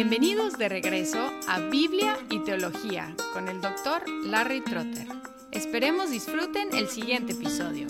Bienvenidos de regreso a Biblia y Teología con el doctor Larry Trotter. Esperemos disfruten el siguiente episodio.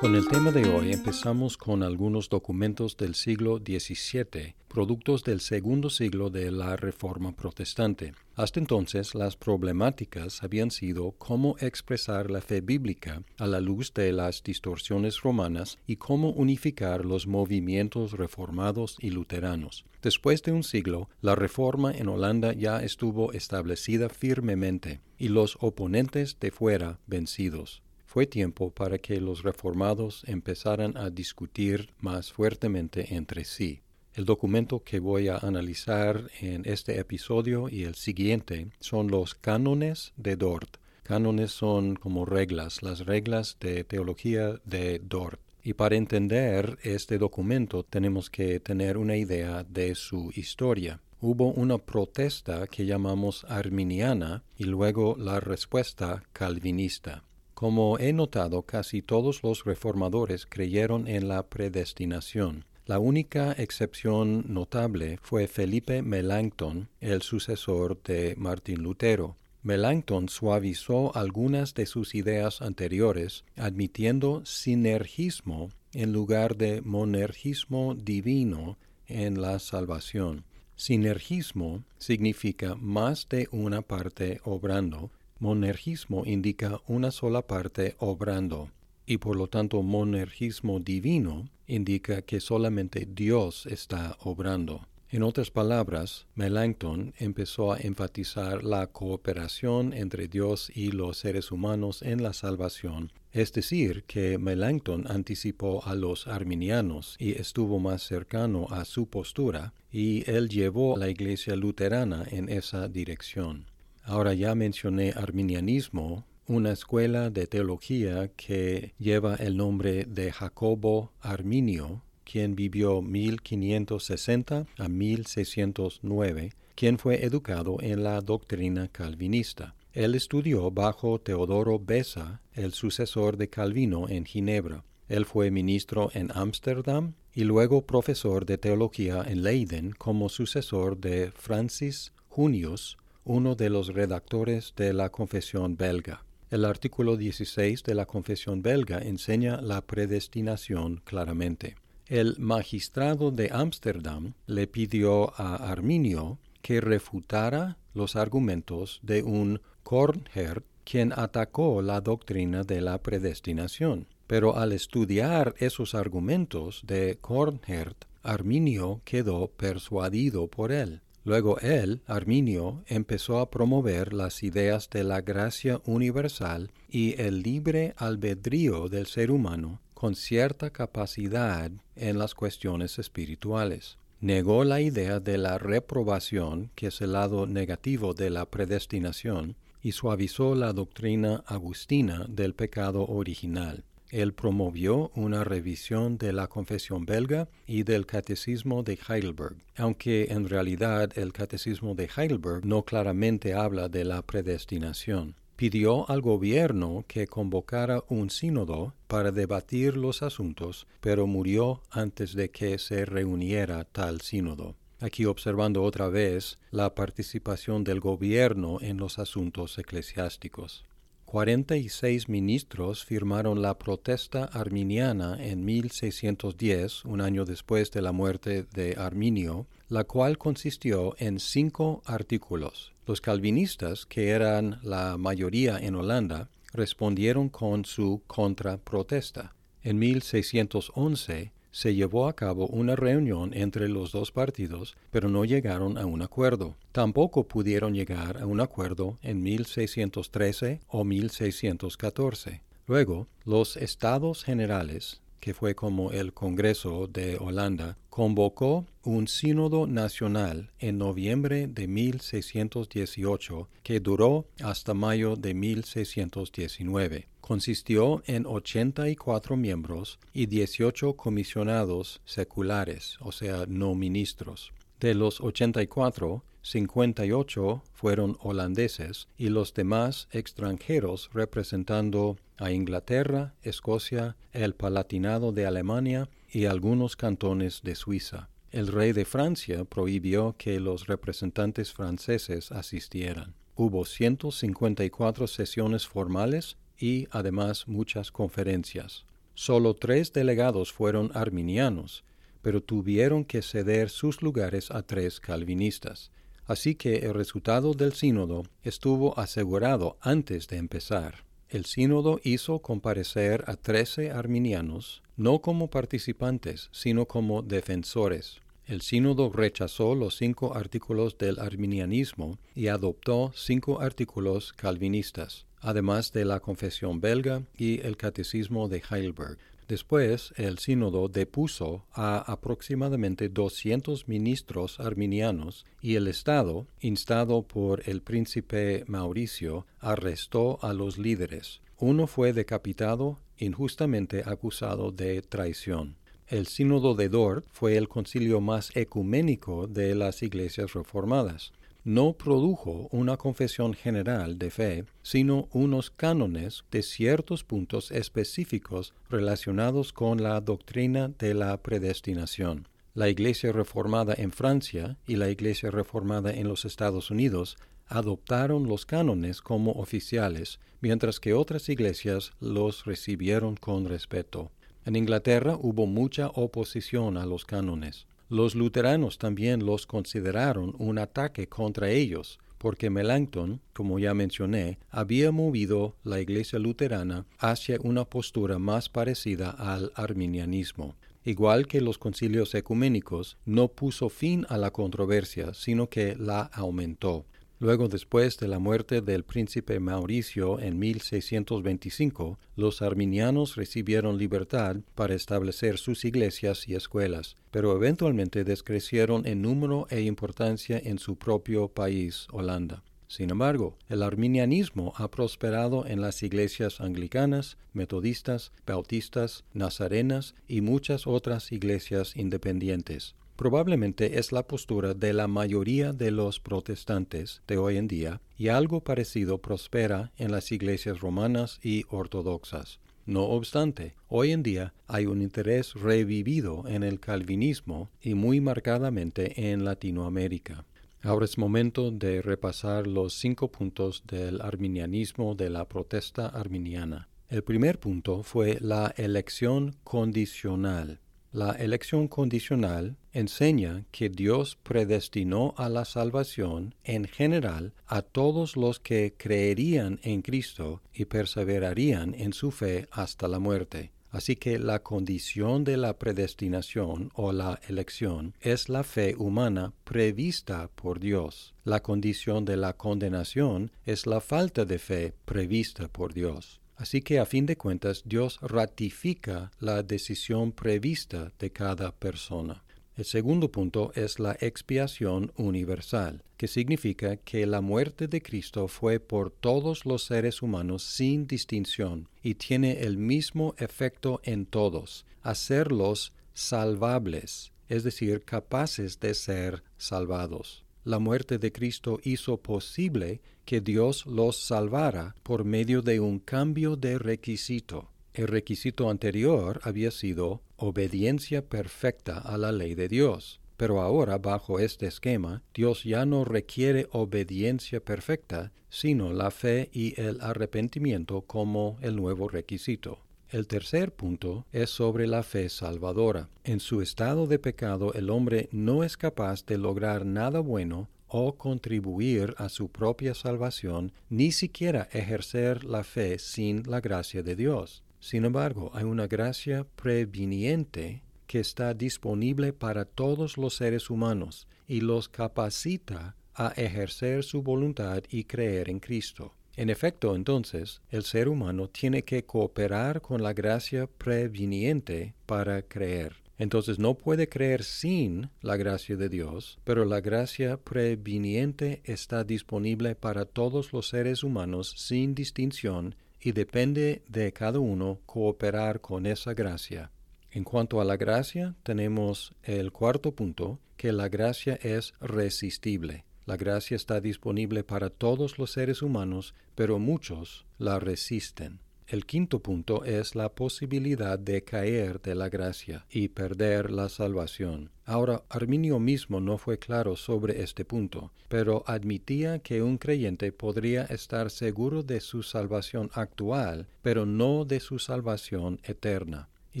Con el tema de hoy empezamos con algunos documentos del siglo XVII, productos del segundo siglo de la Reforma Protestante. Hasta entonces las problemáticas habían sido cómo expresar la fe bíblica a la luz de las distorsiones romanas y cómo unificar los movimientos reformados y luteranos. Después de un siglo, la reforma en Holanda ya estuvo establecida firmemente y los oponentes de fuera vencidos fue tiempo para que los reformados empezaran a discutir más fuertemente entre sí. El documento que voy a analizar en este episodio y el siguiente son los cánones de Dort. Cánones son como reglas, las reglas de teología de Dort. Y para entender este documento tenemos que tener una idea de su historia. Hubo una protesta que llamamos arminiana y luego la respuesta calvinista. Como he notado, casi todos los reformadores creyeron en la predestinación. La única excepción notable fue Felipe Melanchthon, el sucesor de Martín Lutero. Melanchthon suavizó algunas de sus ideas anteriores, admitiendo sinergismo en lugar de monergismo divino en la salvación. Sinergismo significa más de una parte obrando, Monergismo indica una sola parte obrando, y por lo tanto monergismo divino indica que solamente Dios está obrando. En otras palabras, Melanchthon empezó a enfatizar la cooperación entre Dios y los seres humanos en la salvación, es decir, que Melanchthon anticipó a los arminianos y estuvo más cercano a su postura, y él llevó a la iglesia luterana en esa dirección. Ahora ya mencioné arminianismo, una escuela de teología que lleva el nombre de Jacobo Arminio, quien vivió 1560 a 1609, quien fue educado en la doctrina calvinista. Él estudió bajo Teodoro Besa, el sucesor de Calvino en Ginebra. Él fue ministro en Ámsterdam y luego profesor de teología en Leiden como sucesor de Francis Junius, uno de los redactores de la Confesión belga. El artículo 16 de la Confesión belga enseña la predestinación claramente. El magistrado de Ámsterdam le pidió a Arminio que refutara los argumentos de un Kornhert quien atacó la doctrina de la predestinación. Pero al estudiar esos argumentos de Kornhert, Arminio quedó persuadido por él. Luego él, Arminio, empezó a promover las ideas de la gracia universal y el libre albedrío del ser humano con cierta capacidad en las cuestiones espirituales. Negó la idea de la reprobación, que es el lado negativo de la predestinación, y suavizó la doctrina agustina del pecado original él promovió una revisión de la Confesión belga y del Catecismo de Heidelberg, aunque en realidad el Catecismo de Heidelberg no claramente habla de la predestinación. Pidió al gobierno que convocara un sínodo para debatir los asuntos, pero murió antes de que se reuniera tal sínodo. Aquí observando otra vez la participación del gobierno en los asuntos eclesiásticos. 46 ministros firmaron la protesta arminiana en 1610, un año después de la muerte de Arminio, la cual consistió en cinco artículos. Los calvinistas, que eran la mayoría en Holanda, respondieron con su contraprotesta. En 1611, se llevó a cabo una reunión entre los dos partidos, pero no llegaron a un acuerdo. Tampoco pudieron llegar a un acuerdo en 1613 o 1614. Luego, los Estados Generales que fue como el Congreso de Holanda, convocó un sínodo nacional en noviembre de 1618 que duró hasta mayo de 1619. Consistió en 84 miembros y 18 comisionados seculares, o sea, no ministros. De los 84, 58 fueron holandeses y los demás extranjeros representando a Inglaterra, Escocia, el Palatinado de Alemania y algunos cantones de Suiza. El rey de Francia prohibió que los representantes franceses asistieran. Hubo 154 sesiones formales y además muchas conferencias. Solo tres delegados fueron arminianos, pero tuvieron que ceder sus lugares a tres calvinistas. Así que el resultado del sínodo estuvo asegurado antes de empezar. El sínodo hizo comparecer a trece arminianos, no como participantes, sino como defensores. El sínodo rechazó los cinco artículos del arminianismo y adoptó cinco artículos calvinistas, además de la confesión belga y el catecismo de Heidelberg. Después, el sínodo depuso a aproximadamente 200 ministros arminianos y el Estado, instado por el príncipe Mauricio, arrestó a los líderes. Uno fue decapitado, injustamente acusado de traición. El sínodo de Dort fue el concilio más ecuménico de las iglesias reformadas. No produjo una confesión general de fe, sino unos cánones de ciertos puntos específicos relacionados con la doctrina de la predestinación. La Iglesia reformada en Francia y la Iglesia reformada en los Estados Unidos adoptaron los cánones como oficiales, mientras que otras iglesias los recibieron con respeto. En Inglaterra hubo mucha oposición a los cánones. Los luteranos también los consideraron un ataque contra ellos, porque Melanchthon, como ya mencioné, había movido la iglesia luterana hacia una postura más parecida al arminianismo. Igual que los concilios ecuménicos, no puso fin a la controversia, sino que la aumentó. Luego, después de la muerte del príncipe Mauricio en 1625, los arminianos recibieron libertad para establecer sus iglesias y escuelas, pero eventualmente descrecieron en número e importancia en su propio país, Holanda. Sin embargo, el arminianismo ha prosperado en las iglesias anglicanas, metodistas, bautistas, nazarenas y muchas otras iglesias independientes. Probablemente es la postura de la mayoría de los protestantes de hoy en día y algo parecido prospera en las iglesias romanas y ortodoxas. No obstante, hoy en día hay un interés revivido en el calvinismo y muy marcadamente en Latinoamérica. Ahora es momento de repasar los cinco puntos del arminianismo de la protesta arminiana. El primer punto fue la elección condicional. La elección condicional enseña que Dios predestinó a la salvación en general a todos los que creerían en Cristo y perseverarían en su fe hasta la muerte. Así que la condición de la predestinación o la elección es la fe humana prevista por Dios. La condición de la condenación es la falta de fe prevista por Dios. Así que a fin de cuentas Dios ratifica la decisión prevista de cada persona. El segundo punto es la expiación universal, que significa que la muerte de Cristo fue por todos los seres humanos sin distinción y tiene el mismo efecto en todos, hacerlos salvables, es decir, capaces de ser salvados la muerte de Cristo hizo posible que Dios los salvara por medio de un cambio de requisito. El requisito anterior había sido obediencia perfecta a la ley de Dios. Pero ahora, bajo este esquema, Dios ya no requiere obediencia perfecta, sino la fe y el arrepentimiento como el nuevo requisito. El tercer punto es sobre la fe salvadora. En su estado de pecado el hombre no es capaz de lograr nada bueno o contribuir a su propia salvación, ni siquiera ejercer la fe sin la gracia de Dios. Sin embargo, hay una gracia previniente que está disponible para todos los seres humanos y los capacita a ejercer su voluntad y creer en Cristo. En efecto, entonces, el ser humano tiene que cooperar con la gracia previniente para creer. Entonces no puede creer sin la gracia de Dios, pero la gracia previniente está disponible para todos los seres humanos sin distinción y depende de cada uno cooperar con esa gracia. En cuanto a la gracia, tenemos el cuarto punto, que la gracia es resistible. La gracia está disponible para todos los seres humanos, pero muchos la resisten. El quinto punto es la posibilidad de caer de la gracia y perder la salvación. Ahora, Arminio mismo no fue claro sobre este punto, pero admitía que un creyente podría estar seguro de su salvación actual, pero no de su salvación eterna. Y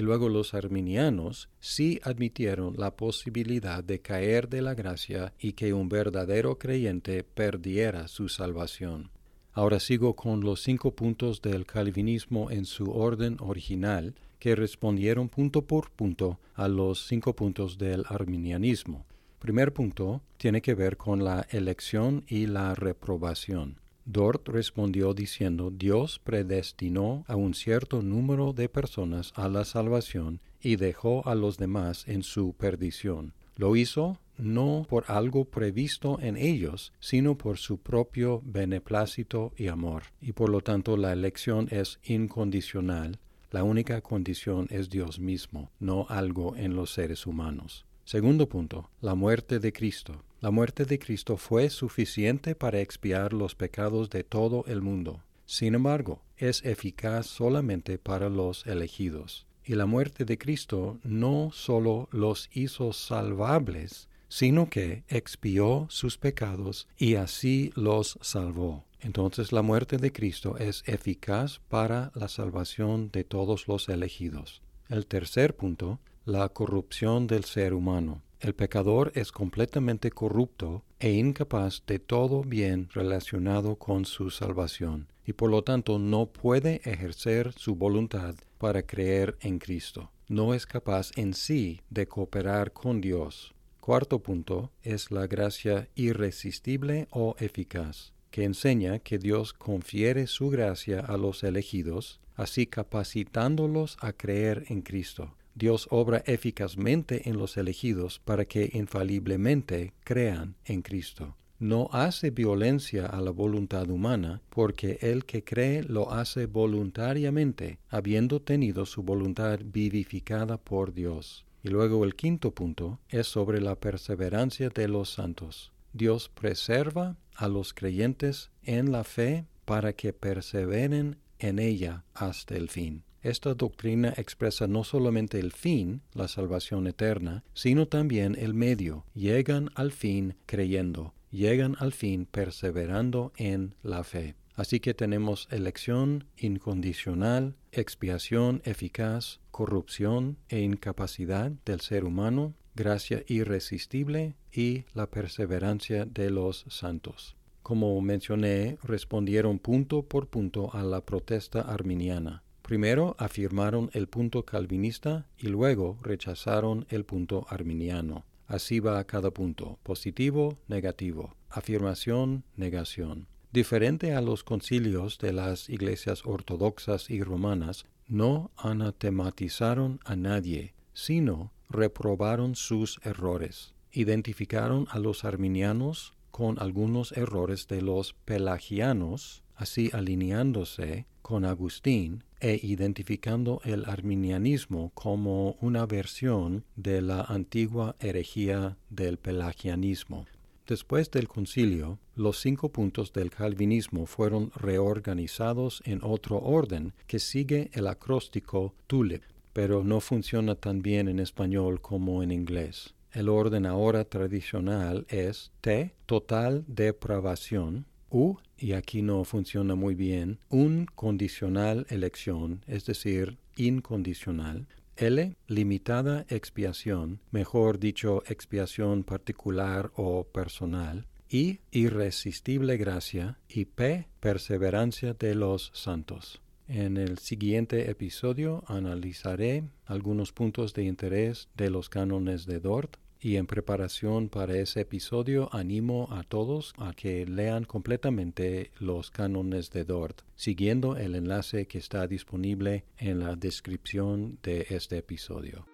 luego los arminianos sí admitieron la posibilidad de caer de la gracia y que un verdadero creyente perdiera su salvación. Ahora sigo con los cinco puntos del calvinismo en su orden original, que respondieron punto por punto a los cinco puntos del arminianismo. Primer punto tiene que ver con la elección y la reprobación. Dort respondió diciendo Dios predestinó a un cierto número de personas a la salvación y dejó a los demás en su perdición. Lo hizo no por algo previsto en ellos, sino por su propio beneplácito y amor. Y por lo tanto la elección es incondicional. La única condición es Dios mismo, no algo en los seres humanos. Segundo punto, la muerte de Cristo. La muerte de Cristo fue suficiente para expiar los pecados de todo el mundo. Sin embargo, es eficaz solamente para los elegidos. Y la muerte de Cristo no solo los hizo salvables, sino que expió sus pecados y así los salvó. Entonces la muerte de Cristo es eficaz para la salvación de todos los elegidos. El tercer punto, la corrupción del ser humano. El pecador es completamente corrupto e incapaz de todo bien relacionado con su salvación, y por lo tanto no puede ejercer su voluntad para creer en Cristo. No es capaz en sí de cooperar con Dios. Cuarto punto es la gracia irresistible o eficaz, que enseña que Dios confiere su gracia a los elegidos, así capacitándolos a creer en Cristo. Dios obra eficazmente en los elegidos para que infaliblemente crean en Cristo. No hace violencia a la voluntad humana, porque el que cree lo hace voluntariamente, habiendo tenido su voluntad vivificada por Dios. Y luego el quinto punto es sobre la perseverancia de los santos. Dios preserva a los creyentes en la fe para que perseveren en ella hasta el fin. Esta doctrina expresa no solamente el fin, la salvación eterna, sino también el medio. Llegan al fin creyendo, llegan al fin perseverando en la fe. Así que tenemos elección incondicional, expiación eficaz, corrupción e incapacidad del ser humano, gracia irresistible y la perseverancia de los santos. Como mencioné, respondieron punto por punto a la protesta arminiana. Primero afirmaron el punto calvinista y luego rechazaron el punto arminiano. Así va a cada punto, positivo, negativo, afirmación, negación. Diferente a los concilios de las iglesias ortodoxas y romanas, no anatematizaron a nadie, sino reprobaron sus errores. Identificaron a los arminianos con algunos errores de los pelagianos, así alineándose con Agustín e identificando el arminianismo como una versión de la antigua herejía del pelagianismo. Después del concilio, los cinco puntos del calvinismo fueron reorganizados en otro orden que sigue el acróstico TULIP, pero no funciona tan bien en español como en inglés. El orden ahora tradicional es T, total depravación, U, y aquí no funciona muy bien, un condicional elección, es decir, incondicional, L. Limitada expiación, mejor dicho, expiación particular o personal. I. Irresistible gracia. Y P. Perseverancia de los santos. En el siguiente episodio analizaré algunos puntos de interés de los cánones de Dort y en preparación para ese episodio animo a todos a que lean completamente los cánones de Dort, siguiendo el enlace que está disponible en la descripción de este episodio.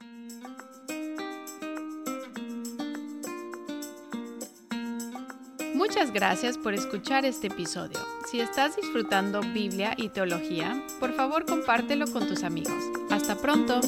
Muchas gracias por escuchar este episodio. Si estás disfrutando Biblia y teología, por favor compártelo con tus amigos. Hasta pronto.